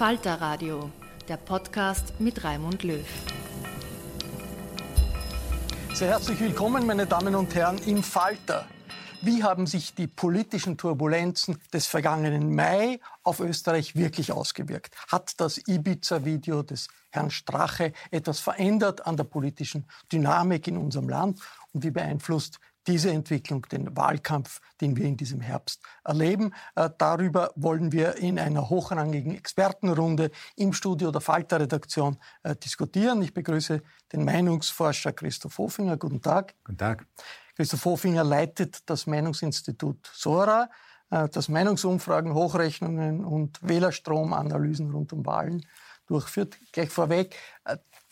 Falter Radio, der Podcast mit Raimund Löw. Sehr herzlich willkommen, meine Damen und Herren, im Falter. Wie haben sich die politischen Turbulenzen des vergangenen Mai auf Österreich wirklich ausgewirkt? Hat das Ibiza-Video des Herrn Strache etwas verändert an der politischen Dynamik in unserem Land? Und wie beeinflusst diese Entwicklung, den Wahlkampf, den wir in diesem Herbst erleben. Äh, darüber wollen wir in einer hochrangigen Expertenrunde im Studio der Falter-Redaktion äh, diskutieren. Ich begrüße den Meinungsforscher Christoph Hofinger. Guten Tag. Guten Tag. Christoph Hofinger leitet das Meinungsinstitut SORA, äh, das Meinungsumfragen, Hochrechnungen und Wählerstromanalysen rund um Wahlen durchführt. Gleich vorweg,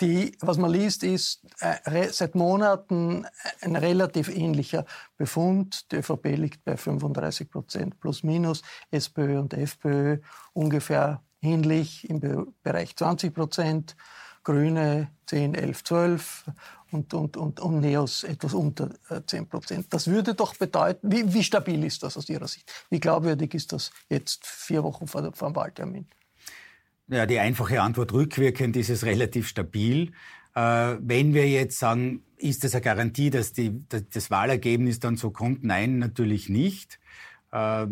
die, was man liest, ist äh, seit Monaten ein relativ ähnlicher Befund. Die ÖVP liegt bei 35 Prozent plus minus, SPÖ und FPÖ ungefähr ähnlich im Be Bereich 20 Prozent, Grüne 10, 11, 12 und, und, und, und Neos etwas unter 10 äh, Prozent. Das würde doch bedeuten, wie, wie stabil ist das aus Ihrer Sicht? Wie glaubwürdig ist das jetzt vier Wochen vor, vor dem Wahltermin? Ja, die einfache Antwort rückwirkend ist es relativ stabil. Äh, wenn wir jetzt sagen, ist das eine Garantie, dass, die, das Wahlergebnis dann so kommt? Nein, natürlich nicht. Äh,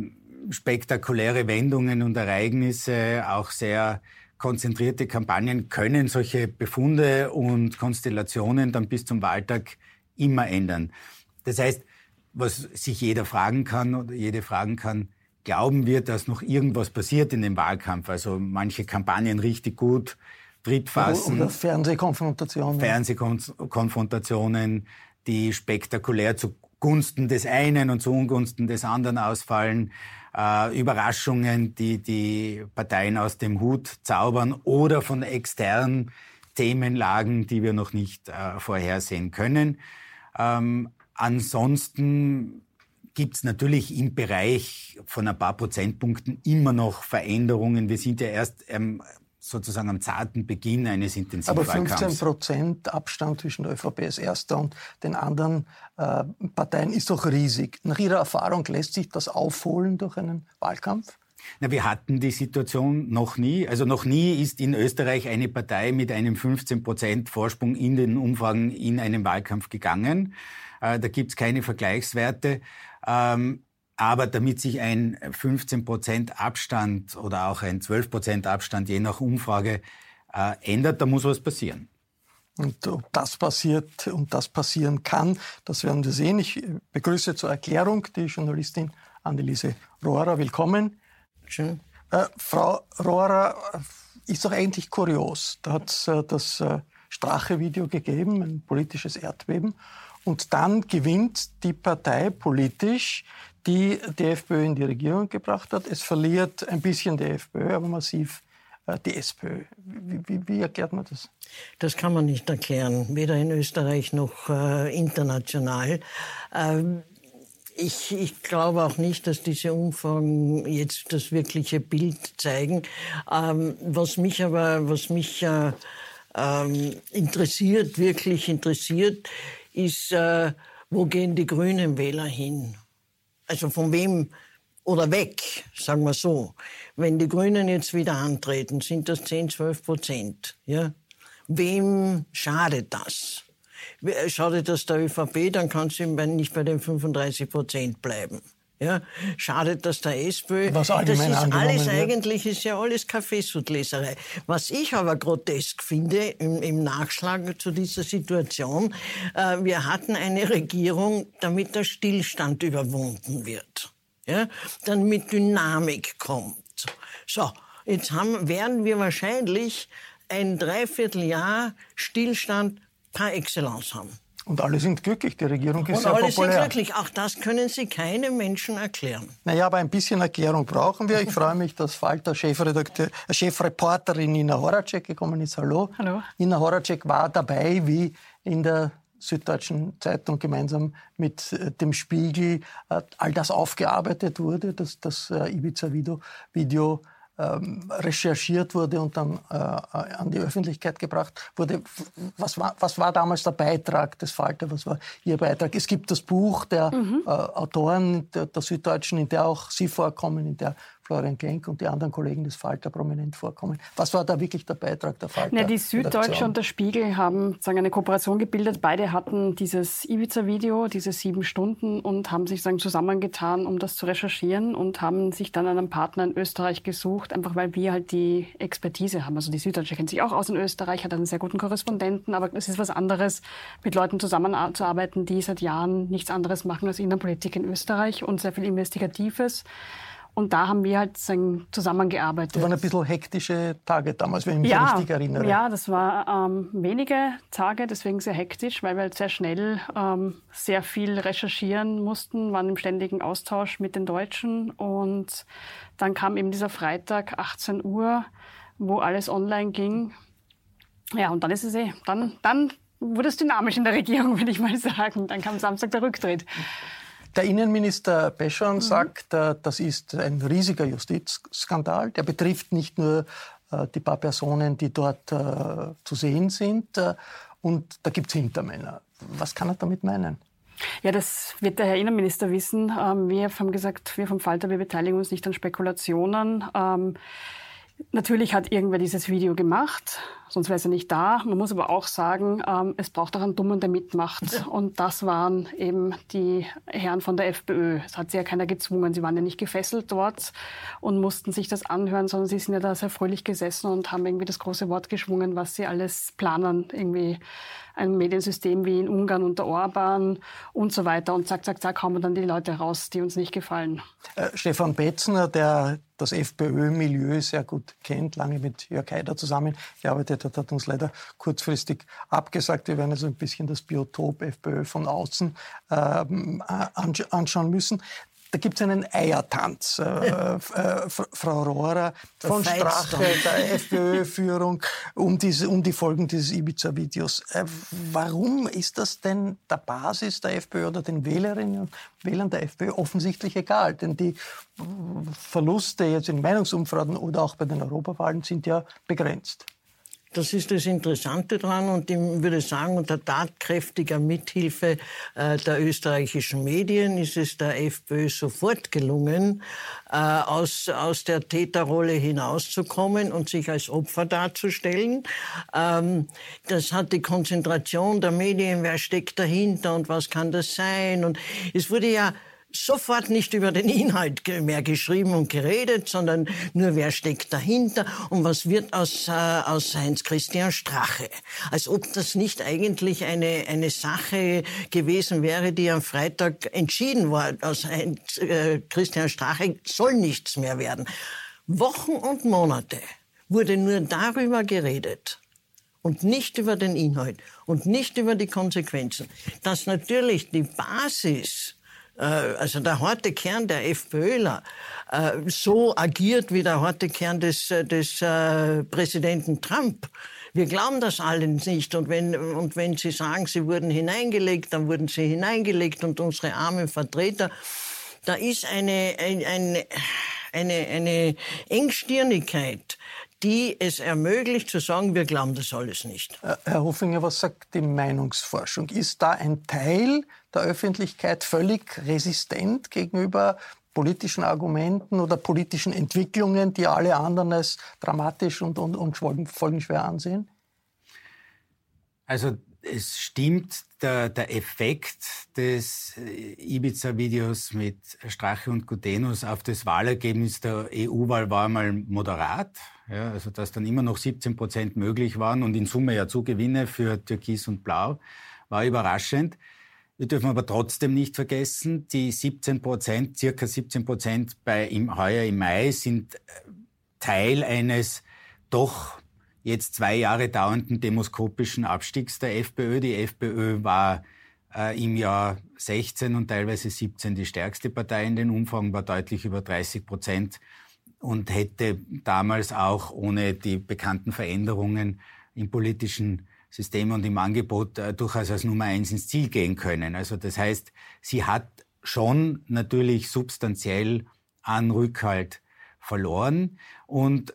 spektakuläre Wendungen und Ereignisse, auch sehr konzentrierte Kampagnen können solche Befunde und Konstellationen dann bis zum Wahltag immer ändern. Das heißt, was sich jeder fragen kann oder jede fragen kann, glauben wir, dass noch irgendwas passiert in dem Wahlkampf. Also manche Kampagnen richtig gut Tritt fassen. Oder Fernsehkonfrontationen. Fernsehkonfrontationen, die spektakulär zugunsten des einen und zu Ungunsten des anderen ausfallen. Äh, Überraschungen, die die Parteien aus dem Hut zaubern oder von externen Themenlagen, die wir noch nicht äh, vorhersehen können. Ähm, ansonsten gibt es natürlich im Bereich von ein paar Prozentpunkten immer noch Veränderungen. Wir sind ja erst ähm, sozusagen am zarten Beginn eines Intensivwahlkampfs. Aber 15 Prozent Abstand zwischen der ÖVP als erster und den anderen äh, Parteien ist doch riesig. Nach Ihrer Erfahrung lässt sich das aufholen durch einen Wahlkampf? Na, wir hatten die Situation noch nie. Also noch nie ist in Österreich eine Partei mit einem 15 Prozent Vorsprung in den Umfragen in einen Wahlkampf gegangen. Äh, da gibt's keine Vergleichswerte. Ähm, aber damit sich ein 15 Prozent Abstand oder auch ein 12 Prozent Abstand je nach Umfrage äh, ändert, da muss was passieren. Und ob das passiert und das passieren kann, das werden wir sehen. Ich begrüße zur Erklärung die Journalistin Anneliese Rohrer. Willkommen. Schön. Äh, Frau Rohrer, äh, ist doch eigentlich kurios. Da hat es äh, das äh, Strache-Video gegeben, ein politisches Erdbeben. Und dann gewinnt die Partei politisch, die die FPÖ in die Regierung gebracht hat. Es verliert ein bisschen die FPÖ, aber massiv äh, die SPÖ. Wie, wie, wie, erklärt man das? Das kann man nicht erklären, weder in Österreich noch äh, international. Ähm, ich, ich, glaube auch nicht, dass diese Umfragen jetzt das wirkliche Bild zeigen. Ähm, was mich aber, was mich äh, ähm, interessiert, wirklich interessiert, ist, äh, wo gehen die grünen Wähler hin? Also von wem oder weg, sagen wir so. Wenn die Grünen jetzt wieder antreten, sind das 10, 12 Prozent. Ja? Wem schadet das? Schadet das der ÖVP, dann kann sie nicht bei den 35 Prozent bleiben. Ja, schadet das der SPÖ. Was das ist alles wird. eigentlich ist ja alles Kaffeesudleserei. Was ich aber grotesk finde im, im Nachschlag zu dieser Situation, äh, wir hatten eine Regierung, damit der Stillstand überwunden wird, ja, damit Dynamik kommt. So, jetzt haben, werden wir wahrscheinlich ein Dreivierteljahr Stillstand par excellence haben. Und alle sind glücklich, die Regierung ist Und sehr alle populär. sind glücklich. Auch das können Sie keinem Menschen erklären. Naja, aber ein bisschen Erklärung brauchen wir. Ich freue mich, dass Falter äh, Chefreporterin Nina Horacek gekommen ist. Hallo. Hallo. Nina Horacek war dabei, wie in der Süddeutschen Zeitung gemeinsam mit äh, dem Spiegel äh, all das aufgearbeitet wurde, dass das äh, Ibiza-Video Video, recherchiert wurde und dann äh, an die Öffentlichkeit gebracht wurde. Was war, was war damals der Beitrag des Falter? Was war Ihr Beitrag? Es gibt das Buch der Mhm. äh, Autoren der, der Süddeutschen, in der auch Sie vorkommen, in der Florian Klenk und die anderen Kollegen des Falter prominent vorkommen. Was war da wirklich der Beitrag der Falter? Ja, die Süddeutsche und der Spiegel haben sozusagen eine Kooperation gebildet. Beide hatten dieses Ibiza-Video, diese sieben Stunden, und haben sich sozusagen zusammengetan, um das zu recherchieren und haben sich dann einen Partner in Österreich gesucht, einfach weil wir halt die Expertise haben. Also die Süddeutsche kennt sich auch aus in Österreich, hat einen sehr guten Korrespondenten, aber es ist was anderes, mit Leuten zusammenzuarbeiten, die seit Jahren nichts anderes machen als Innenpolitik in Österreich und sehr viel Investigatives. Und da haben wir halt zusammengearbeitet. Das waren ein bisschen hektische Tage damals, wenn ich mich ja, richtig erinnere. Ja, das war ähm, wenige Tage, deswegen sehr hektisch, weil wir halt sehr schnell ähm, sehr viel recherchieren mussten, waren im ständigen Austausch mit den Deutschen. Und dann kam eben dieser Freitag, 18 Uhr, wo alles online ging. Ja, und dann ist es eh, dann, dann wurde es dynamisch in der Regierung, würde ich mal sagen. Dann kam Samstag der Rücktritt. Der Innenminister Peschon Mhm. sagt, äh, das ist ein riesiger Justizskandal. Der betrifft nicht nur äh, die paar Personen, die dort äh, zu sehen sind. Und da gibt es Hintermänner. Was kann er damit meinen? Ja, das wird der Herr Innenminister wissen. Ähm, wir haben gesagt, wir vom Falter, wir beteiligen uns nicht an Spekulationen. Natürlich hat irgendwer dieses Video gemacht, sonst wäre es ja nicht da. Man muss aber auch sagen, ähm, es braucht auch einen Dummen, der mitmacht. Und das waren eben die Herren von der FPÖ. Es hat sie ja keiner gezwungen. Sie waren ja nicht gefesselt dort und mussten sich das anhören, sondern sie sind ja da sehr fröhlich gesessen und haben irgendwie das große Wort geschwungen, was sie alles planen. Irgendwie ein Mediensystem wie in Ungarn unter Orban und so weiter. Und zack, zack, zack, hauen wir dann die Leute raus, die uns nicht gefallen. Äh, Stefan Betzner, der das FPÖ-Milieu sehr gut kennt, lange mit Jörg Haider zusammengearbeitet hat, hat uns leider kurzfristig abgesagt. Wir werden also ein bisschen das Biotop FPÖ von außen ähm, ansch anschauen müssen. Da gibt es einen Eiertanz. Äh, äh, Frau Rohrer von Strache, der FPÖ-Führung, um, diese, um die Folgen dieses Ibiza-Videos. Äh, warum ist das denn der Basis der FPÖ oder den Wählerinnen und Wählern der FPÖ offensichtlich egal? Denn die Verluste jetzt in Meinungsumfragen oder auch bei den Europawahlen sind ja begrenzt. Das ist das Interessante daran und ich würde sagen, unter tatkräftiger Mithilfe äh, der österreichischen Medien ist es der FPÖ sofort gelungen, äh, aus, aus der Täterrolle hinauszukommen und sich als Opfer darzustellen. Ähm, das hat die Konzentration der Medien, wer steckt dahinter und was kann das sein. Und es wurde ja sofort nicht über den Inhalt mehr geschrieben und geredet, sondern nur wer steckt dahinter und was wird aus, äh, aus Heinz-Christian Strache. Als ob das nicht eigentlich eine, eine Sache gewesen wäre, die am Freitag entschieden war. Aus Heinz-Christian Strache soll nichts mehr werden. Wochen und Monate wurde nur darüber geredet und nicht über den Inhalt und nicht über die Konsequenzen, dass natürlich die Basis äh, also der harte Kern der FPÖler äh, so agiert wie der harte Kern des, äh, des äh, Präsidenten Trump. Wir glauben das alle nicht. Und wenn, und wenn Sie sagen, Sie wurden hineingelegt, dann wurden Sie hineingelegt und unsere armen Vertreter. Da ist eine, eine, eine, eine Engstirnigkeit, die es ermöglicht zu sagen, wir glauben das alles nicht. Äh, Herr Hofinger, was sagt die Meinungsforschung? Ist da ein Teil der Öffentlichkeit völlig resistent gegenüber politischen Argumenten oder politischen Entwicklungen, die alle anderen als dramatisch und, und, und folgenschwer ansehen? Also es stimmt, der, der Effekt des äh, Ibiza-Videos mit Strache und Gutenus auf das Wahlergebnis der EU-Wahl war mal moderat. Ja, also dass dann immer noch 17 Prozent möglich waren und in Summe ja Zugewinne für Türkis und Blau, war überraschend. Wir dürfen aber trotzdem nicht vergessen, die 17 Prozent, circa 17 Prozent bei im, heuer im Mai sind äh, Teil eines doch jetzt zwei Jahre dauernden demoskopischen Abstiegs der FPÖ. Die FPÖ war äh, im Jahr 16 und teilweise 17 die stärkste Partei in den Umfang, war deutlich über 30 Prozent und hätte damals auch ohne die bekannten Veränderungen im politischen System und im Angebot äh, durchaus als Nummer eins ins Ziel gehen können. Also das heißt, sie hat schon natürlich substanziell an Rückhalt verloren und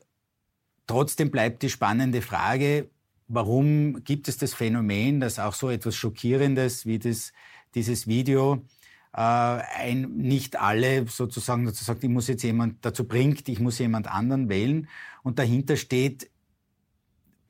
trotzdem bleibt die spannende Frage, warum gibt es das Phänomen, dass auch so etwas Schockierendes wie das, dieses Video äh, ein, nicht alle sozusagen dazu sagt, ich muss jetzt jemand dazu bringt, ich muss jemand anderen wählen. Und dahinter steht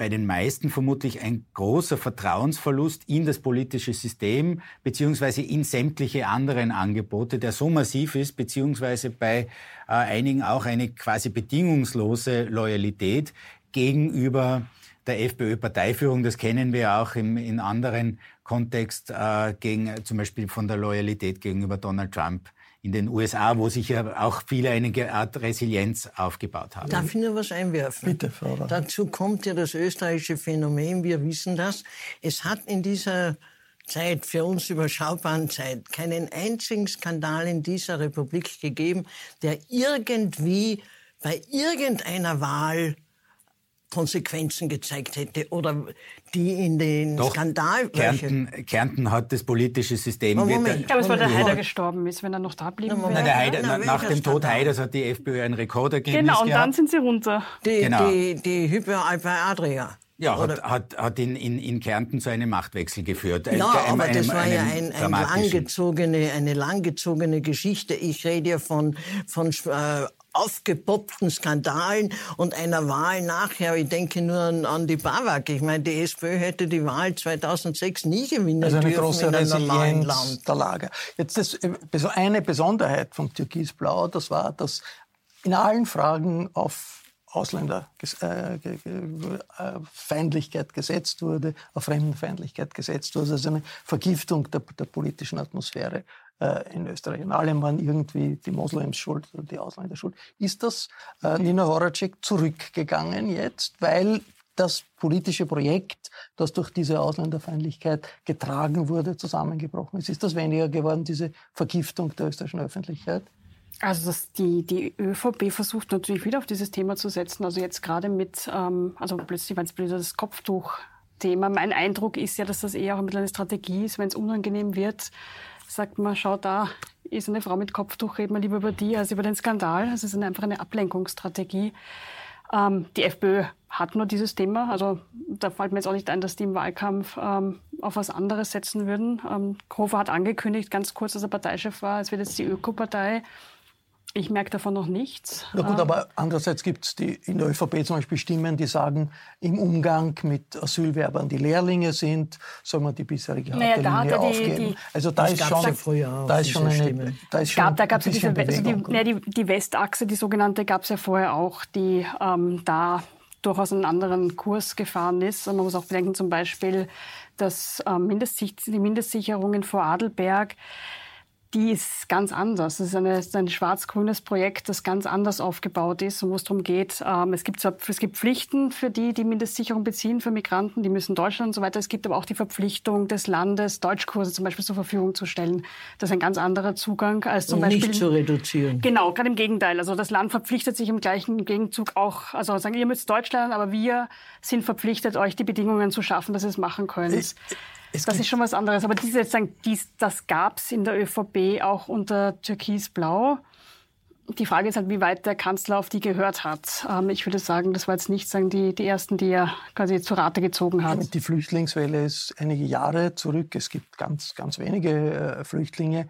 bei den meisten vermutlich ein großer Vertrauensverlust in das politische System beziehungsweise in sämtliche anderen Angebote, der so massiv ist, beziehungsweise bei äh, einigen auch eine quasi bedingungslose Loyalität gegenüber der FPÖ-Parteiführung. Das kennen wir auch im, in anderen Kontext äh, gegen zum Beispiel von der Loyalität gegenüber Donald Trump in den USA, wo sich ja auch viele eine Art Resilienz aufgebaut haben. Darf ich nur was einwerfen? Bitte, Frau. Dazu kommt ja das österreichische Phänomen, wir wissen das. Es hat in dieser Zeit, für uns überschaubaren Zeit, keinen einzigen Skandal in dieser Republik gegeben, der irgendwie bei irgendeiner Wahl Konsequenzen gezeigt hätte oder die in den Doch, Skandal... Kärnten, Kärnten hat das politische System... Oh, Moment. Ich glaube, es war der Haider gestorben ist, wenn er noch da blieben Moment. Na, wäre. der Haider, Na, na, nach dem Tod? Haiders hat die FPÖ ein Rekordergebnis Genau, und gehabt. dann sind sie runter. Die, Genau. die, die Hyper Alper Adria. Ja, hat, hat, hat in, in, in Kärnten zu einem Machtwechsel geführt. Ja, Einem- aber das einem- war ja ein, ein langgezogene, eine langgezogene Geschichte. Ich rede ja von, von äh, aufgepoppten Skandalen und einer Wahl nachher. Ich denke nur an, an die BAWAG. Ich meine, die SPÖ hätte die Wahl 2006 nie gewinnen Also eine große in einem normalen Land. der Lager. Jetzt das, äh, eine Besonderheit von Türkisblau, das war, dass in allen Fragen auf Ausländerfeindlichkeit gesetzt wurde, auf Fremdenfeindlichkeit gesetzt wurde, also eine Vergiftung der, der politischen Atmosphäre äh, in Österreich. In allem waren irgendwie die Moslems schuld oder die Ausländer schuld. Ist das äh, Nina Horacek zurückgegangen jetzt, weil das politische Projekt, das durch diese Ausländerfeindlichkeit getragen wurde, zusammengebrochen ist? Ist das weniger geworden, diese Vergiftung der österreichischen Öffentlichkeit? Also dass die, die ÖVP versucht natürlich wieder auf dieses Thema zu setzen. Also jetzt gerade mit, ähm, also plötzlich war es wieder das Kopftuch-Thema. Mein Eindruck ist ja, dass das eher auch ein bisschen eine Strategie ist, wenn es unangenehm wird, sagt man, schau da, ist eine Frau mit Kopftuch, reden wir lieber über die als über den Skandal. Also es ist einfach eine Ablenkungsstrategie. Ähm, die FPÖ hat nur dieses Thema. Also da fällt mir jetzt auch nicht ein, dass die im Wahlkampf ähm, auf was anderes setzen würden. Ähm, Hofer hat angekündigt, ganz kurz, dass er Parteichef war, es wird jetzt die Ökopartei. Ich merke davon noch nichts. Na gut, Ähm, aber andererseits gibt es in der ÖVP zum Beispiel Stimmen, die sagen, im Umgang mit Asylwerbern, die Lehrlinge sind, soll man die bisherige Naja, da hat er die- aufgeben. die- also da ist schon, ja früher auch, da ist schon eine, Stimmen. da ist schon gab, da ein gab es ja diese, also die, Bewegung. ne, die, die Westachse, die sogenannte, gab es ja vorher auch, die ähm, da durchaus einen anderen Kurs gefahren ist. Und man muss auch bedenken, zum Beispiel, dass ähm, Mindestsicht, die Mindestsicherungen vor Adelberg, die ist ganz anders. Es ist, eine, ist ein schwarz-grünes Projekt, das ganz anders aufgebaut ist und wo es darum geht, ähm, es, gibt, es gibt Pflichten für die, die Mindestsicherung beziehen, für Migranten, die müssen Deutschland und so weiter. Es gibt aber auch die Verpflichtung des Landes, Deutschkurse zum Beispiel zur Verfügung zu stellen. Das ist ein ganz anderer Zugang als zum und Beispiel... nicht zu reduzieren. Genau, gerade im Gegenteil. Also das Land verpflichtet sich im gleichen Gegenzug auch, also sagen, ihr müsst Deutsch lernen, aber wir sind verpflichtet, euch die Bedingungen zu schaffen, dass ihr es machen könnt. Ich es das ist schon was anderes. Aber diese, dies, das gab es in der ÖVP auch unter Türkis-Blau. Die Frage ist halt, wie weit der Kanzler auf die gehört hat. Ähm, ich würde sagen, das war jetzt nicht sagen, die, die ersten, die er quasi zu Rate gezogen hat. Die Flüchtlingswelle ist einige Jahre zurück. Es gibt ganz, ganz wenige äh, Flüchtlinge.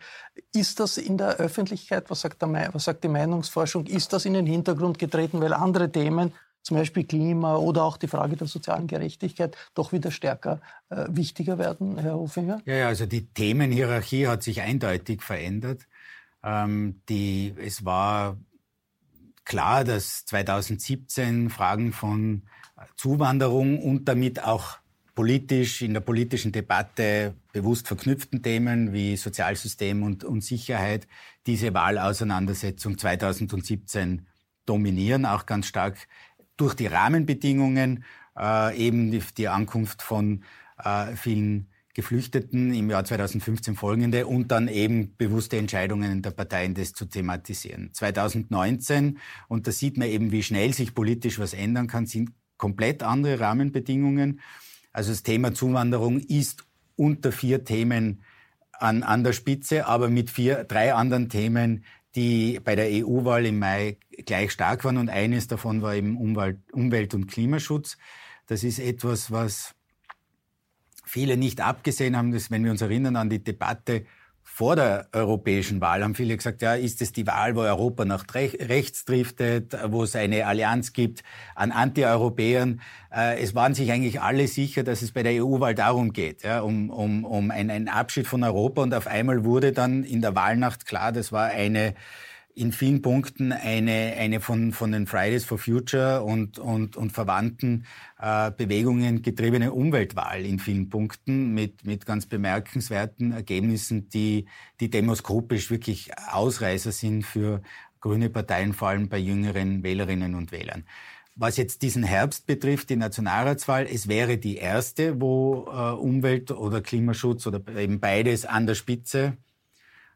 Ist das in der Öffentlichkeit, was sagt, der, was sagt die Meinungsforschung, ist das in den Hintergrund getreten, weil andere Themen zum Beispiel Klima oder auch die Frage der sozialen Gerechtigkeit doch wieder stärker äh, wichtiger werden, Herr Hofinger? Ja, ja, also die Themenhierarchie hat sich eindeutig verändert. Ähm, die, es war klar, dass 2017 Fragen von Zuwanderung und damit auch politisch, in der politischen Debatte bewusst verknüpften Themen wie Sozialsystem und, und Sicherheit diese Wahlauseinandersetzung 2017 dominieren, auch ganz stark durch die Rahmenbedingungen, äh, eben die, die, Ankunft von äh, vielen Geflüchteten im Jahr 2015 folgende und dann eben bewusste Entscheidungen der Parteien, das zu thematisieren. 2019, und da sieht man eben, wie schnell sich politisch was ändern kann, sind komplett andere Rahmenbedingungen. Also das Thema Zuwanderung ist unter vier Themen an, an der Spitze, aber mit vier, drei anderen Themen, die bei der EU-Wahl im Mai gleich stark waren und eines davon war eben Umwelt, und Klimaschutz. Das ist etwas, was viele nicht abgesehen haben, dass, wenn wir uns erinnern an die Debatte vor der europäischen Wahl haben viele gesagt, ja, ist es die Wahl, wo Europa nach rechts driftet, wo es eine Allianz gibt an Anti-Europäern. Äh, es waren sich eigentlich alle sicher, dass es bei der EU-Wahl darum geht, ja, um, um, um einen Abschied von Europa. Und auf einmal wurde dann in der Wahlnacht klar, das war eine in vielen Punkten eine, eine von, von den Fridays for Future und, und, und verwandten äh, Bewegungen getriebene Umweltwahl in vielen Punkten mit, mit ganz bemerkenswerten Ergebnissen, die, die demoskopisch wirklich Ausreißer sind für grüne Parteien, vor allem bei jüngeren Wählerinnen und Wählern. Was jetzt diesen Herbst betrifft, die Nationalratswahl, es wäre die erste, wo äh, Umwelt oder Klimaschutz oder eben beides an der Spitze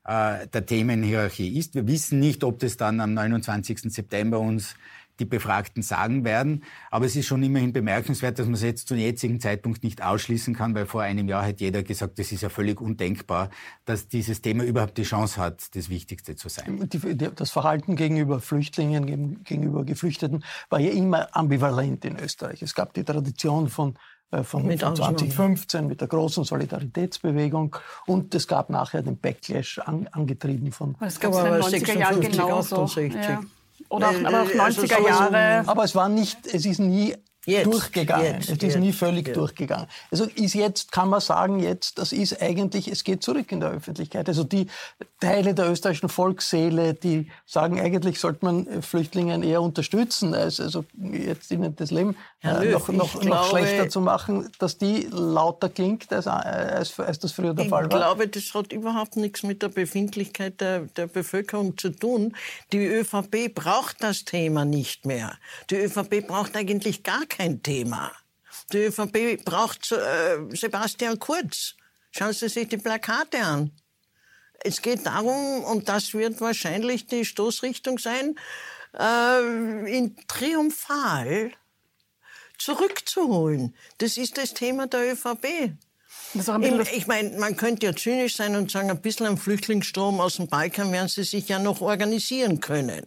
äh, der Themenhierarchie ist. Wir wissen nicht, ob das dann am 29. September uns die Befragten sagen werden. Aber es ist schon immerhin bemerkenswert, dass man es jetzt zum jetzigen Zeitpunkt nicht ausschließen kann, weil vor einem Jahr hat jeder gesagt, das ist ja völlig undenkbar, dass dieses Thema überhaupt die Chance hat, das Wichtigste zu sein. das Verhalten gegenüber Flüchtlingen, gegenüber Geflüchteten war ja immer ambivalent in Österreich. Es gab die Tradition von von, mit von 2015 mit der großen Solidaritätsbewegung und es gab nachher den Backlash an, angetrieben von es gab aber 90er Jahren genauso. 68. Ja. Oder auch, aber auch 90er also Jahre. Aber es war nicht, es ist nie Jetzt, durchgegangen. Jetzt, es ist jetzt, nie völlig jetzt. durchgegangen. Also ist jetzt, kann man sagen, jetzt, das ist eigentlich, es geht zurück in der Öffentlichkeit. Also die Teile der österreichischen Volksseele, die sagen, eigentlich sollte man Flüchtlingen eher unterstützen, als also jetzt ihnen das Leben Löw, noch, noch, noch schlechter zu machen, dass die lauter klingt, als, als, als das früher der Fall war. Ich glaube, das hat überhaupt nichts mit der Befindlichkeit der, der Bevölkerung zu tun. Die ÖVP braucht das Thema nicht mehr. Die ÖVP braucht eigentlich gar kein Thema. Die ÖVP braucht äh, Sebastian Kurz. Schauen Sie sich die Plakate an. Es geht darum, und das wird wahrscheinlich die Stoßrichtung sein, äh, in Triumphal zurückzuholen. Das ist das Thema der ÖVP. Ich meine, man könnte ja zynisch sein und sagen, ein bisschen am Flüchtlingsstrom aus dem Balkan werden sie sich ja noch organisieren können.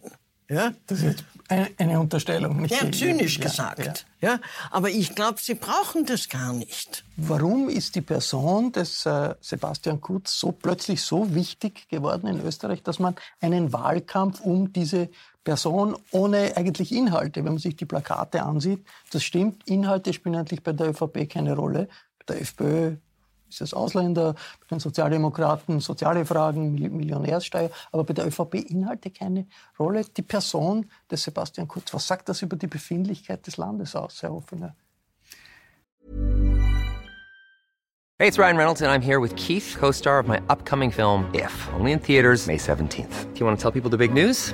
Ja? Das ist eine, Unterstellung. Nicht ja, zynisch ja, gesagt. Ja. ja. Aber ich glaube, sie brauchen das gar nicht. Warum ist die Person des äh, Sebastian Kurz so plötzlich so wichtig geworden in Österreich, dass man einen Wahlkampf um diese Person ohne eigentlich Inhalte, wenn man sich die Plakate ansieht, das stimmt, Inhalte spielen eigentlich bei der ÖVP keine Rolle. Bei der FPÖ ist es Ausländer, bei den Sozialdemokraten soziale Fragen, Millionärssteuer, aber bei der ÖVP Inhalte keine Rolle. Die Person des Sebastian Kurz, was sagt das über die Befindlichkeit des Landes aus, Herr Hoffinger? Hey, it's Ryan Reynolds, and I'm here with Keith, co star of my upcoming film, If, only in theaters, May 17th. Do you want to tell people the big news?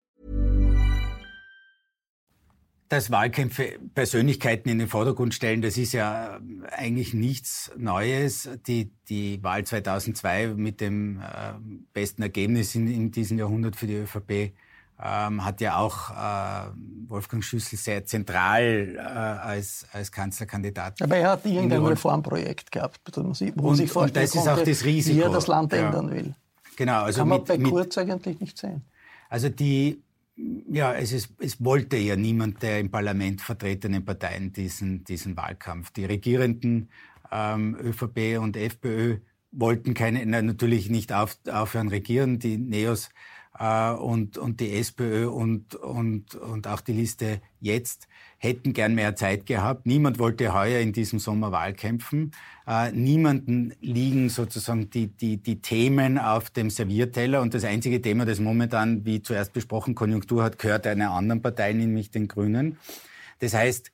Dass Wahlkämpfe Persönlichkeiten in den Vordergrund stellen, das ist ja eigentlich nichts Neues. Die, die Wahl 2002 mit dem äh, besten Ergebnis in, in diesem Jahrhundert für die ÖVP ähm, hat ja auch äh, Wolfgang Schüssel sehr zentral äh, als, als Kanzlerkandidat. Aber er hat irgendein Reformprojekt gehabt, wo man sich vorstellen und das ist auch das Risiko, wie er das Land ja. ändern will. Genau, also Kann man mit, bei mit, Kurz eigentlich nicht sehen. Also die ja, es, ist, es wollte ja niemand der im Parlament vertretenen Parteien diesen, diesen Wahlkampf. Die regierenden ähm, ÖVP und FPÖ wollten keine, na, natürlich nicht auf, aufhören regieren. Die Neos äh, und, und die SPÖ und, und, und auch die Liste jetzt hätten gern mehr Zeit gehabt. Niemand wollte heuer in diesem Sommer Wahlkämpfen. Äh, niemanden liegen sozusagen die, die, die Themen auf dem Servierteller. Und das einzige Thema, das momentan, wie zuerst besprochen, Konjunktur hat, gehört einer anderen Partei, nämlich den Grünen. Das heißt,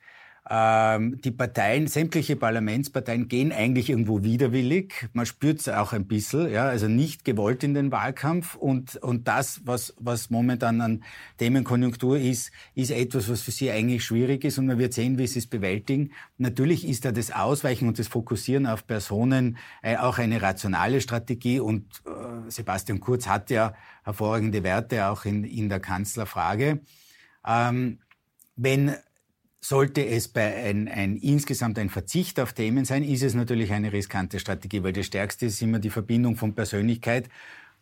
die Parteien, sämtliche Parlamentsparteien gehen eigentlich irgendwo widerwillig. Man spürt es auch ein bisschen, ja, also nicht gewollt in den Wahlkampf. Und, und das, was, was momentan an Themenkonjunktur ist, ist etwas, was für sie eigentlich schwierig ist. Und man wird sehen, wie sie es bewältigen. Natürlich ist da das Ausweichen und das Fokussieren auf Personen äh, auch eine rationale Strategie. Und äh, Sebastian Kurz hat ja hervorragende Werte auch in, in der Kanzlerfrage. Ähm, wenn sollte es bei ein, ein, insgesamt ein Verzicht auf Themen sein, ist es natürlich eine riskante Strategie, weil das Stärkste ist immer die Verbindung von Persönlichkeit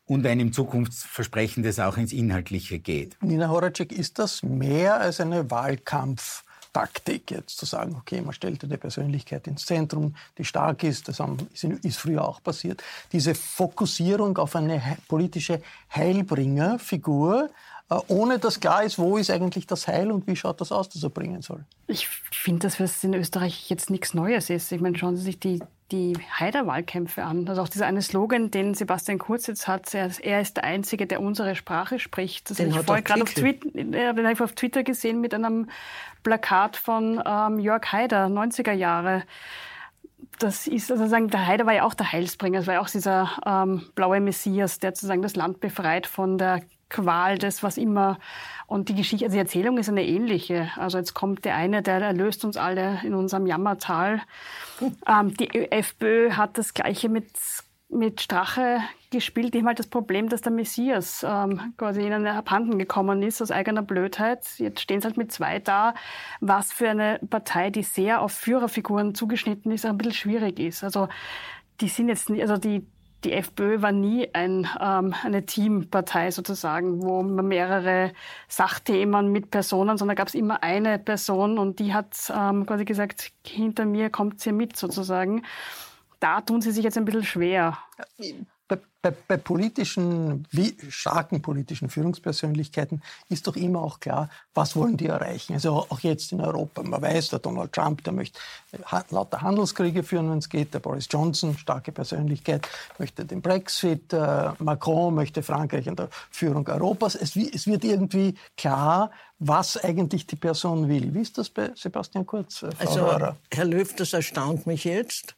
und einem Zukunftsversprechen, das auch ins Inhaltliche geht. Nina Horacek, ist das mehr als eine Wahlkampftaktik, jetzt zu sagen, okay, man stellt eine Persönlichkeit ins Zentrum, die stark ist, das ist früher auch passiert. Diese Fokussierung auf eine politische Heilbringerfigur, ohne dass klar ist, wo ist eigentlich das Heil und wie schaut das aus, das er bringen soll. Ich finde, dass es in Österreich jetzt nichts Neues ist. Ich meine, schauen Sie sich die, die Haider-Wahlkämpfe an. Also auch dieser eine Slogan, den Sebastian Kurz jetzt hat, er, ist der Einzige, der unsere Sprache spricht. Das habe ich vorher gerade auf, Twitter, auf Twitter gesehen mit einem Plakat von ähm, Jörg Haider, 90er Jahre das ist also sagen, der Haider war ja auch der Heilsbringer. Es war ja auch dieser ähm, blaue Messias, der sozusagen das Land befreit von der Qual des, was immer. Und die Geschichte, also die Erzählung ist eine ähnliche. Also jetzt kommt der eine, der erlöst uns alle in unserem Jammertal. Ähm, die FPÖ hat das Gleiche mit mit Strache gespielt. Die haben halt das Problem, dass der Messias ähm, quasi ihnen abhanden gekommen ist aus eigener Blödheit. Jetzt stehen sie halt mit zwei da, was für eine Partei, die sehr auf Führerfiguren zugeschnitten ist, ein bisschen schwierig ist. Also die sind jetzt nicht, also die, die FPÖ war nie ein, ähm, eine Teampartei sozusagen, wo man mehrere Sachthemen mit Personen, sondern gab es immer eine Person und die hat ähm, quasi gesagt, hinter mir kommt sie mit sozusagen da tun Sie sich jetzt ein bisschen schwer. Bei, bei, politischen, wie starken politischen Führungspersönlichkeiten ist doch immer auch klar, was wollen die erreichen. Also auch jetzt in Europa. Man weiß, der Donald Trump, der möchte lauter Handelskriege führen, wenn es geht. Der Boris Johnson, starke Persönlichkeit, möchte den Brexit. Äh, Macron möchte Frankreich in der Führung Europas. Es, es, wird irgendwie klar, was eigentlich die Person will. Wie ist das bei Sebastian Kurz, äh, Frau Also, Röhrer? Herr Löw, das erstaunt mich jetzt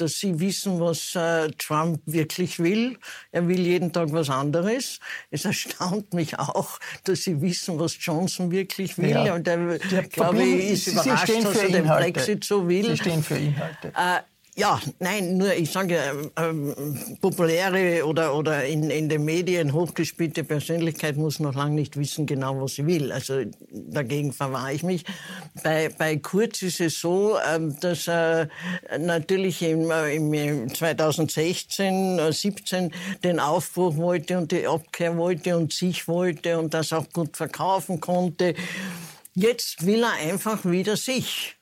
dass Sie wissen, was äh, Trump wirklich will. Er will jeden Tag was anderes. Es erstaunt mich auch, dass Sie wissen, was Johnson wirklich will. Ja. Und er, glaube ich, ist Sie überrascht, dass er den Brexit so will. Sie stehen für Inhalte. Äh, ja, nein, nur ich sage, ähm, populäre oder, oder in, in den Medien hochgespielte Persönlichkeit muss noch lange nicht wissen genau, was sie will. Also dagegen verwahre ich mich. Bei, bei Kurz ist es so, ähm, dass er natürlich im, äh, im 2016, 17 den Aufbruch wollte und die Abkehr wollte und sich wollte und das auch gut verkaufen konnte. Jetzt will er einfach wieder sich.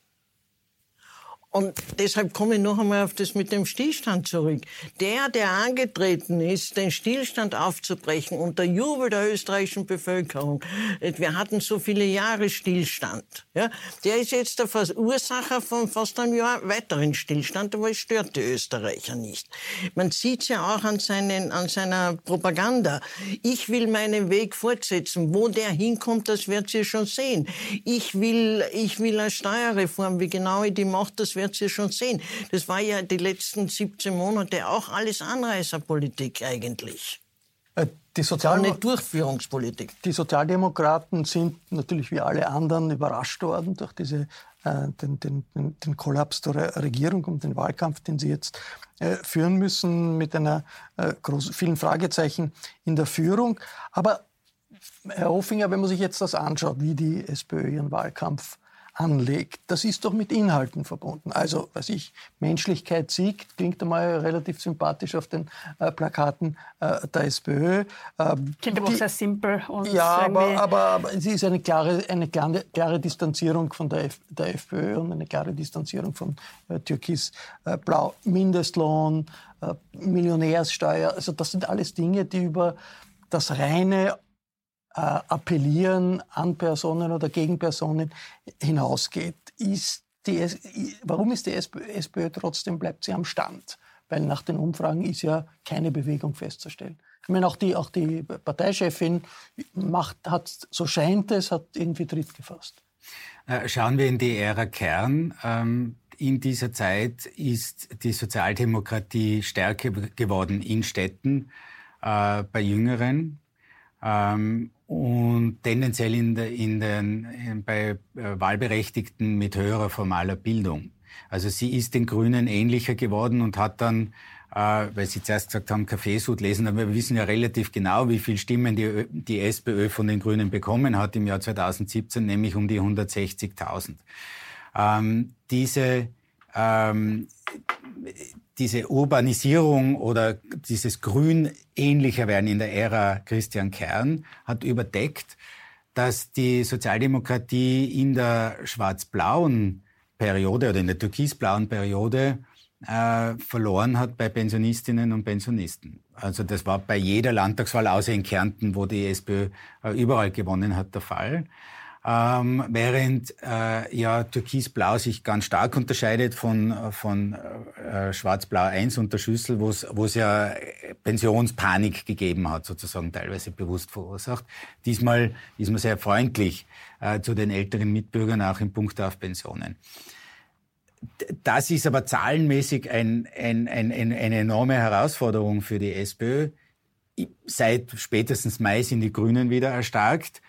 Und deshalb komme ich noch einmal auf das mit dem Stillstand zurück. Der, der angetreten ist, den Stillstand aufzubrechen unter Jubel der österreichischen Bevölkerung, wir hatten so viele Jahre Stillstand, ja, der ist jetzt der Verursacher von fast einem Jahr weiteren Stillstand, aber es stört die Österreicher nicht. Man sieht ja auch an, seinen, an seiner Propaganda. Ich will meinen Weg fortsetzen. Wo der hinkommt, das wird sie schon sehen. Ich will, ich will eine Steuerreform. Wie genau ich die mache, das wird wird sie schon sehen. Das war ja die letzten 17 Monate auch alles Anreißerpolitik eigentlich. Äh, die Sozial nicht Durchführungspolitik. Die Sozialdemokraten sind natürlich wie alle anderen überrascht worden durch diese, äh, den, den, den, Kollaps der Regierung und den Wahlkampf, den sie jetzt äh, führen müssen, mit einer äh, großen, vielen Fragezeichen in der Führung. Aber Herr Hoffinger, wenn man sich jetzt das anschaut, wie die SPÖ ihren Wahlkampf anlegt, das ist doch mit Inhalten verbunden. Also, was ich, Menschlichkeit siegt, klingt einmal relativ sympathisch auf den äh, Plakaten äh, der SPÖ. Äh, klingt aber auch sehr simpel. Und ja, aber, aber, aber es ist eine klare, eine klare, klare Distanzierung von der, F, der FPÖ und eine klare Distanzierung von äh, Türkis-Blau. Äh, Mindestlohn, äh, Millionärssteuer, also das sind alles Dinge, die über das reine Appellieren an Personen oder gegen Personen hinausgeht. Ist die, warum ist die SPÖ, trotzdem, bleibt sie am Stand? Weil nach den Umfragen ist ja keine Bewegung festzustellen. Ich meine, auch die, auch die Parteichefin macht, hat, so scheint es, hat irgendwie Tritt gefasst. Äh, schauen wir in die Ära Kern. Ähm, in dieser Zeit ist die Sozialdemokratie stärker geworden in Städten, äh, bei Jüngeren. Ähm, und tendenziell in, de, in den, in, bei äh, Wahlberechtigten mit höherer formaler Bildung. Also sie ist den Grünen ähnlicher geworden und hat dann, äh, weil Sie zuerst gesagt haben, Kaffeesud lesen, aber wir wissen ja relativ genau, wie viel Stimmen die, die SPÖ von den Grünen bekommen hat im Jahr 2017, nämlich um die 160.000. Ähm, diese ähm, diese Urbanisierung oder dieses Grün ähnlicher werden in der Ära Christian Kern hat überdeckt, dass die Sozialdemokratie in der schwarz-blauen Periode oder in der türkisblauen Periode äh, verloren hat bei Pensionistinnen und Pensionisten. Also das war bei jeder Landtagswahl, außer in Kärnten, wo die SPÖ äh, überall gewonnen hat, der Fall ähm, während äh, ja Türkis-Blau sich ganz stark unterscheidet von, von äh, Schwarz-Blau 1 unter Schüssel, wo es ja Pensionspanik gegeben hat, sozusagen teilweise bewusst verursacht. Diesmal ist man sehr freundlich äh, zu den älteren Mitbürgern, auch im Punkt auf Pensionen. Das ist aber zahlenmäßig ein, ein, ein, ein, eine enorme Herausforderung für die SPÖ. Seit spätestens Mai sind die Grünen wieder erstarkt.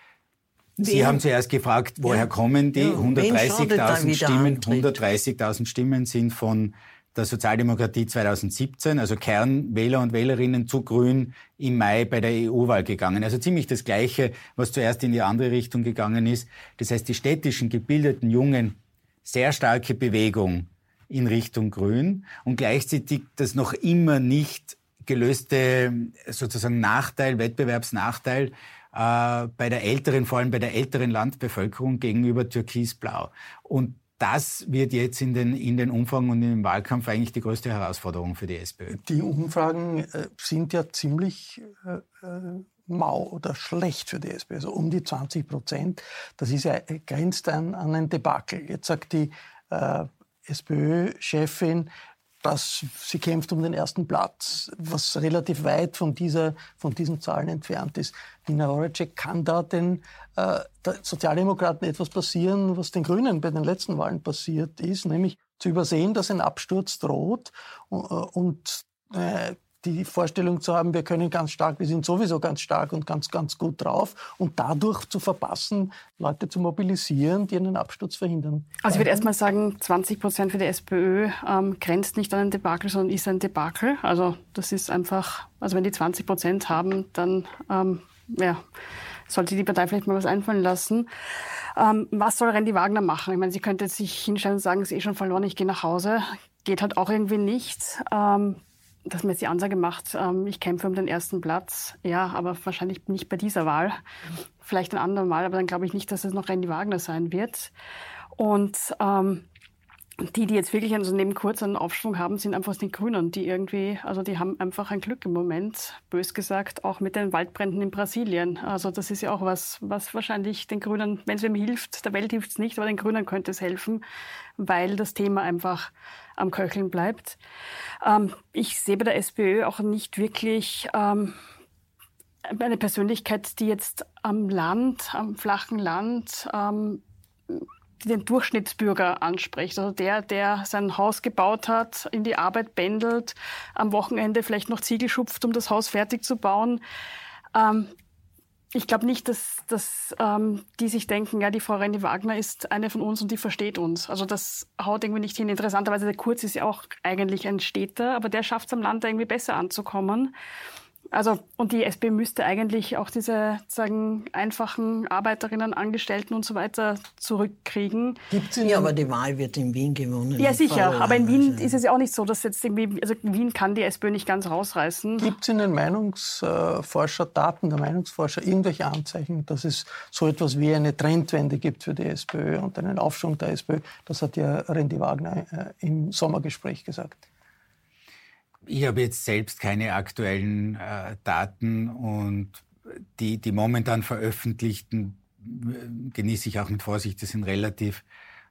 Sie haben zuerst gefragt, woher ja. kommen die? Ja, 130.000 Stimmen. 130.000 Stimmen sind von der Sozialdemokratie 2017, also Kernwähler und Wählerinnen zu Grün im Mai bei der EU-Wahl gegangen. Also ziemlich das Gleiche, was zuerst in die andere Richtung gegangen ist. Das heißt, die städtischen, gebildeten Jungen, sehr starke Bewegung in Richtung Grün und gleichzeitig das noch immer nicht gelöste sozusagen Nachteil, Wettbewerbsnachteil äh, bei der älteren, vor allem bei der älteren Landbevölkerung gegenüber Türkisblau. Und das wird jetzt in den, in den Umfragen und im Wahlkampf eigentlich die größte Herausforderung für die SPÖ. Die Umfragen äh, sind ja ziemlich äh, äh mau oder schlecht für die SPÖ, also um die 20 Prozent. Das ist ja, äh, grenzt an, an ein Debakel. Jetzt sagt die äh, SPÖ-Chefin, dass sie kämpft um den ersten Platz, was relativ weit von, dieser, von diesen Zahlen entfernt ist. Nina Horacek, kann da den äh, Sozialdemokraten etwas passieren, was den Grünen bei den letzten Wahlen passiert ist, nämlich zu übersehen, dass ein Absturz droht und, äh, und äh, die Vorstellung zu haben, wir können ganz stark, wir sind sowieso ganz stark und ganz, ganz gut drauf und dadurch zu verpassen, Leute zu mobilisieren, die einen Absturz verhindern. Also ich würde erstmal sagen, 20 Prozent für die SPÖ ähm, grenzt nicht an ein Debakel, sondern ist ein Debakel. Also das ist einfach, also wenn die 20 Prozent haben, dann ähm, ja, sollte die Partei vielleicht mal was einfallen lassen. Ähm, was soll Randy Wagner machen? Ich meine, sie könnte sich hinstellen und sagen, es ist eh schon verloren, ich gehe nach Hause. Geht halt auch irgendwie nicht. Ähm, dass man jetzt die Ansage macht, ähm, ich kämpfe um den ersten Platz. Ja, aber wahrscheinlich nicht bei dieser Wahl. Vielleicht ein andermal, aber dann glaube ich nicht, dass es noch Randy Wagner sein wird. Und ähm, die, die jetzt wirklich also neben kurz einen Aufschwung haben, sind einfach die Grünen, die irgendwie, also die haben einfach ein Glück im Moment, bös gesagt, auch mit den Waldbränden in Brasilien. Also das ist ja auch was, was wahrscheinlich den Grünen, wenn es wem hilft, der Welt hilft es nicht, aber den Grünen könnte es helfen, weil das Thema einfach am Köcheln bleibt. Ähm, ich sehe bei der SPÖ auch nicht wirklich ähm, eine Persönlichkeit, die jetzt am Land, am flachen Land, ähm, den Durchschnittsbürger anspricht. Also der, der sein Haus gebaut hat, in die Arbeit pendelt, am Wochenende vielleicht noch Ziegel schupft, um das Haus fertig zu bauen. Ähm, ich glaube nicht, dass, dass ähm, die sich denken, ja, die Frau René Wagner ist eine von uns und die versteht uns. Also das haut irgendwie nicht hin. Interessanterweise, der Kurz ist ja auch eigentlich ein Städter, aber der schafft es am Land irgendwie besser anzukommen. Also, und die SPÖ müsste eigentlich auch diese sagen, einfachen Arbeiterinnen, Angestellten und so weiter zurückkriegen. Gibt's ja, aber die Wahl wird in Wien gewonnen. Ja, sicher. Aber in Wien ist es ja auch nicht so, dass jetzt irgendwie, also Wien kann die SPÖ nicht ganz rausreißen. Gibt es in den Meinungsforscher, Daten der Meinungsforscher irgendwelche Anzeichen, dass es so etwas wie eine Trendwende gibt für die SPÖ und einen Aufschwung der SPÖ? Das hat ja Randy Wagner äh, im Sommergespräch gesagt. Ich habe jetzt selbst keine aktuellen äh, Daten und die, die momentan veröffentlichten äh, genieße ich auch mit Vorsicht. Das sind relativ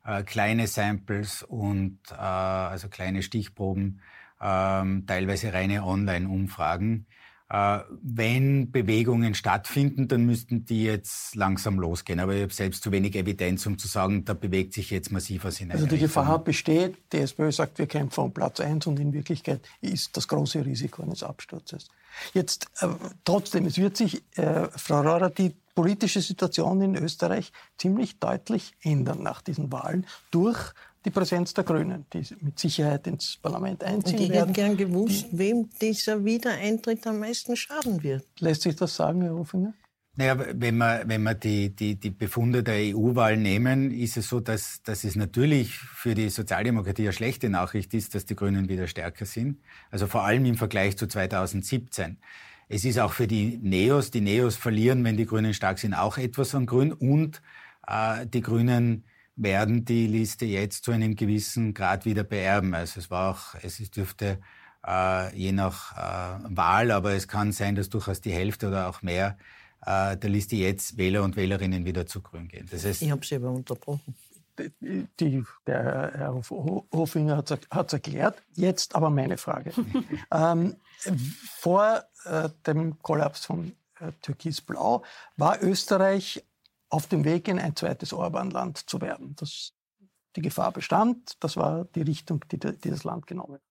äh, kleine Samples und äh, also kleine Stichproben, ähm, teilweise reine Online-Umfragen. Äh, wenn Bewegungen stattfinden, dann müssten die jetzt langsam losgehen. Aber ich habe selbst zu wenig Evidenz, um zu sagen, da bewegt sich jetzt massiv was in Also die Richtung. Gefahr besteht, die SPÖ sagt, wir kämpfen um Platz 1 und in Wirklichkeit ist das große Risiko eines Absturzes. Jetzt äh, trotzdem, es wird sich, äh, Frau Rohrer, die politische Situation in Österreich ziemlich deutlich ändern nach diesen Wahlen durch die Präsenz der Grünen, die mit Sicherheit ins Parlament einziehen und ich werden. Ich hätte gern gewusst, die, wem dieser Wiedereintritt am meisten schaden wird. Lässt sich das sagen, Herr Hofinger? Naja, wenn wir, wenn wir die, die, die Befunde der EU-Wahl nehmen, ist es so, dass, dass es natürlich für die Sozialdemokratie eine schlechte Nachricht ist, dass die Grünen wieder stärker sind. Also vor allem im Vergleich zu 2017. Es ist auch für die Neos, die Neos verlieren, wenn die Grünen stark sind, auch etwas an Grün. Und äh, die Grünen werden die Liste jetzt zu einem gewissen Grad wieder beerben. Also es war auch, es dürfte äh, je nach äh, Wahl, aber es kann sein, dass durchaus die Hälfte oder auch mehr äh, der Liste jetzt Wähler und Wählerinnen wieder zu Grün gehen. Das heißt, ich habe Sie aber unterbrochen. Die, der Herr Hofinger hat es erklärt. Jetzt aber meine Frage. ähm, vor äh, dem Kollaps von äh, Türkis-Blau war Österreich auf dem Weg in ein zweites Orban-Land zu werden. Das, die Gefahr bestand, das war die Richtung, die, die das Land genommen hat.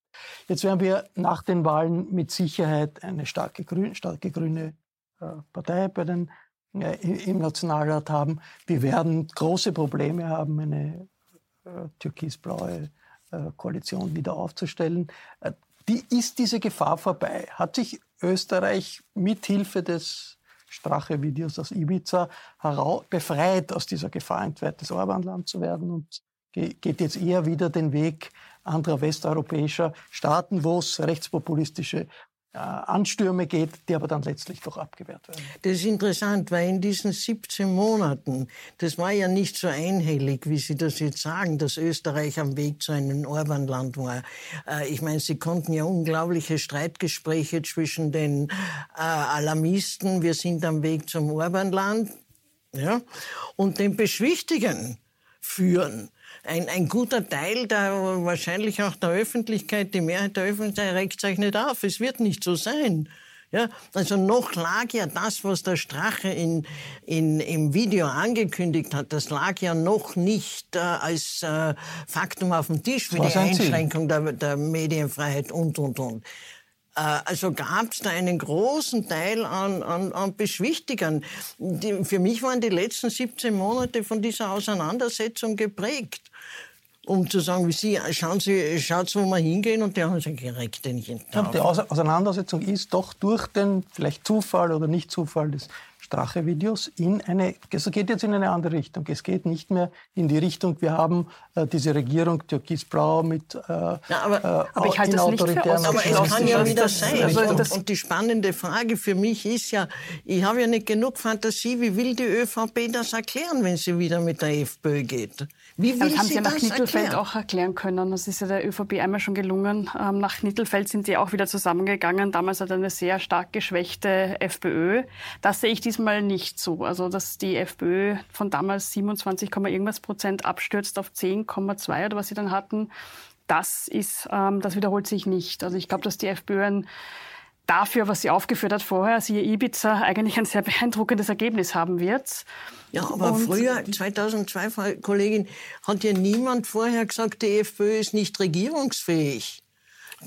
Jetzt werden wir nach den Wahlen mit Sicherheit eine starke, grün, starke grüne äh, Partei bei den, äh, im Nationalrat haben. Wir werden große Probleme haben, eine äh, türkisblaue äh, Koalition wieder aufzustellen. Äh, die, ist diese Gefahr vorbei? Hat sich Österreich mithilfe des Strache-Videos aus Ibiza befreit aus dieser Gefahr, ein zweites Orbanland zu werden und geht jetzt eher wieder den Weg anderer westeuropäischer Staaten, wo es rechtspopulistische Anstürme geht, die aber dann letztlich doch abgewehrt werden. Das ist interessant, weil in diesen 17 Monaten, das war ja nicht so einhellig, wie Sie das jetzt sagen, dass Österreich am Weg zu einem Orbanland war. Äh, ich meine, Sie konnten ja unglaubliche Streitgespräche zwischen den äh, Alarmisten, wir sind am Weg zum Orbanland, ja, und den Beschwichtigen führen ein, ein guter Teil der, wahrscheinlich auch der Öffentlichkeit, die Mehrheit der Öffentlichkeit regt sich nicht auf. Es wird nicht so sein. Ja, also noch lag ja das, was der Strache in, in, im Video angekündigt hat, das lag ja noch nicht äh, als äh, Faktum auf dem Tisch für die Einschränkung der, der Medienfreiheit und, und, und. Äh, also gab es da einen großen Teil an, an, an Beschwichtigern. Die, für mich waren die letzten 17 Monate von dieser Auseinandersetzung geprägt. Um zu sagen, wie Sie, schauen Sie, schaut, wo wir hingehen. Und die haben sich direkt den ja, Die Auseinandersetzung ist doch durch den vielleicht Zufall oder nicht Zufall des Strache-Videos in eine, es geht jetzt in eine andere Richtung. Es geht nicht mehr in die Richtung, wir haben äh, diese Regierung türkis-blau mit äh, ja, aber, äh, aber ich halte das nicht für Aber es kann ja wieder sein. Also, und, und, die spannende Frage für mich ist ja, ich habe ja nicht genug Fantasie, wie will die ÖVP das erklären, wenn sie wieder mit der FPÖ geht? Wie will das haben sie Sie ja nach das Knittelfeld erklären? auch erklären können. Das ist ja der ÖVP einmal schon gelungen. Ähm, nach Knittelfeld sind die auch wieder zusammengegangen. Damals hat eine sehr stark geschwächte FPÖ. Das sehe ich diesmal nicht so. Also, dass die FPÖ von damals 27, irgendwas Prozent abstürzt auf 10,2 oder was sie dann hatten, das ist, ähm, das wiederholt sich nicht. Also ich glaube, dass die FPÖ ein dafür, was sie aufgeführt hat vorher, siehe Ibiza, eigentlich ein sehr beeindruckendes Ergebnis haben wird. Ja, aber Und- früher, 2002, Frau Kollegin, hat ja niemand vorher gesagt, die FPÖ ist nicht regierungsfähig.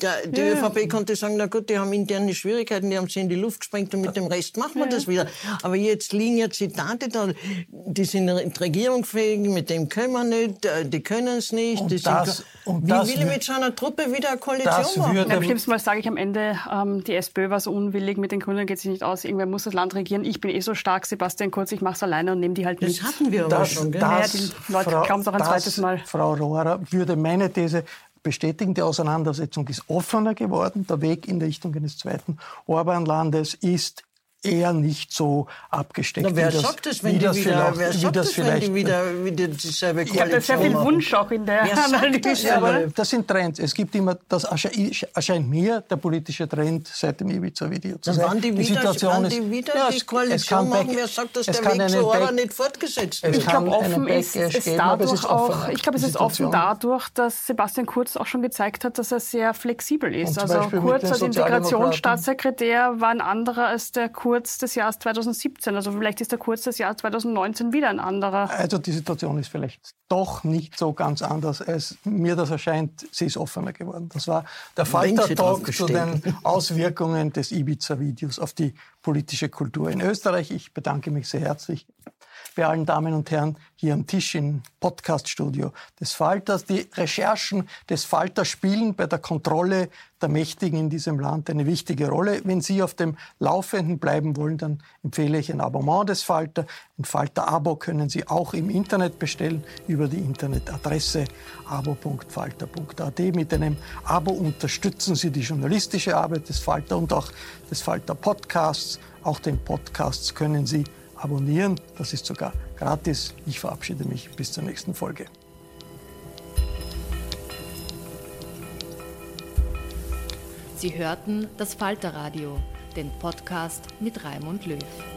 Der, die Ja. ÖVP konnte sagen, na gut, die haben interne Schwierigkeiten, die haben sie in die Luft gesprengt und mit dem Rest machen wir das wieder. Aber jetzt liegen ja Zitate da, die sind regierungsfähig, mit dem können wir nicht, äh, die können es nicht. Und die das- sind, und wie das will ich mit so einer Truppe wieder eine Koalition das machen? Am schlimmsten Mal sage ich am Ende, ähm, die SPÖ war so unwillig, mit den Grünen geht sich nicht aus, irgendwer muss das Land regieren. Ich bin eh so stark, Sebastian Kurz, ich mache es alleine und nehme die halt mit. Das hatten wir aber Das, schon, gell? Naja, das, die Leute Frau, glauben's auch ein das, zweites Mal. Frau Rohrer würde meine These bestätigen. Die Auseinandersetzung ist offener geworden. Der Weg in Richtung eines zweiten Orban-Landes ist eher nicht so abgesteckt. Na, wer wie das, sagt das, wie wenn die das wieder, vielleicht, wer wie sagt das das, wenn die wieder, wieder dieselbe Ich glaube, da ist sehr viel? Wunsch auch in der? Analyse. Ja, aber das sind Trends. Es gibt immer, das ersche- erscheint mir der politische Trend seit dem Ibiza-Video zu sein. wann die wieder, wann die wieder Ja, die es- es Koalition kann machen, back- wer sagt, dass es der Weg zu Orban back- nicht fortgesetzt Es wird? Ich glaube, offen ist es es dadurch ist auch, ich glaube, es die ist offen Situation. dadurch, dass Sebastian Kurz auch schon gezeigt hat, dass er sehr flexibel ist. Also Kurz als. Integrationsstaatssekretär war ein anderer als der Kurz des Jahres 2017. Also vielleicht ist der Kurz des Jahres 2019 wieder ein anderer. Also die Situation ist vielleicht doch nicht so ganz anders, als mir das erscheint. Sie ist offener geworden. Das war der Falter-Talk zu den. Auswirkungen des Ibiza-Videos auf die politische Kultur in Österreich. Ich bedanke mich sehr herzlich bei allen Damen und Herren hier am Tisch im Podcaststudio des Falters. Die Recherchen des Falters spielen bei der Kontrolle der Mächtigen in diesem Land eine wichtige Rolle. Wenn Sie auf dem Laufenden bleiben wollen, dann empfehle ich ein Abonnement des Falter. Ein Falter-Abo können Sie auch im Internet bestellen über die Internetadresse abo.falter.at. Mit einem Abo unterstützen Sie die journalistische Arbeit des Falter und auch des Falter Podcasts. Auch den Podcasts können Sie abonnieren. Das ist sogar gratis. Ich verabschiede mich bis zur nächsten Folge. Sie hörten das Falterradio, den Podcast mit Raimund Löw.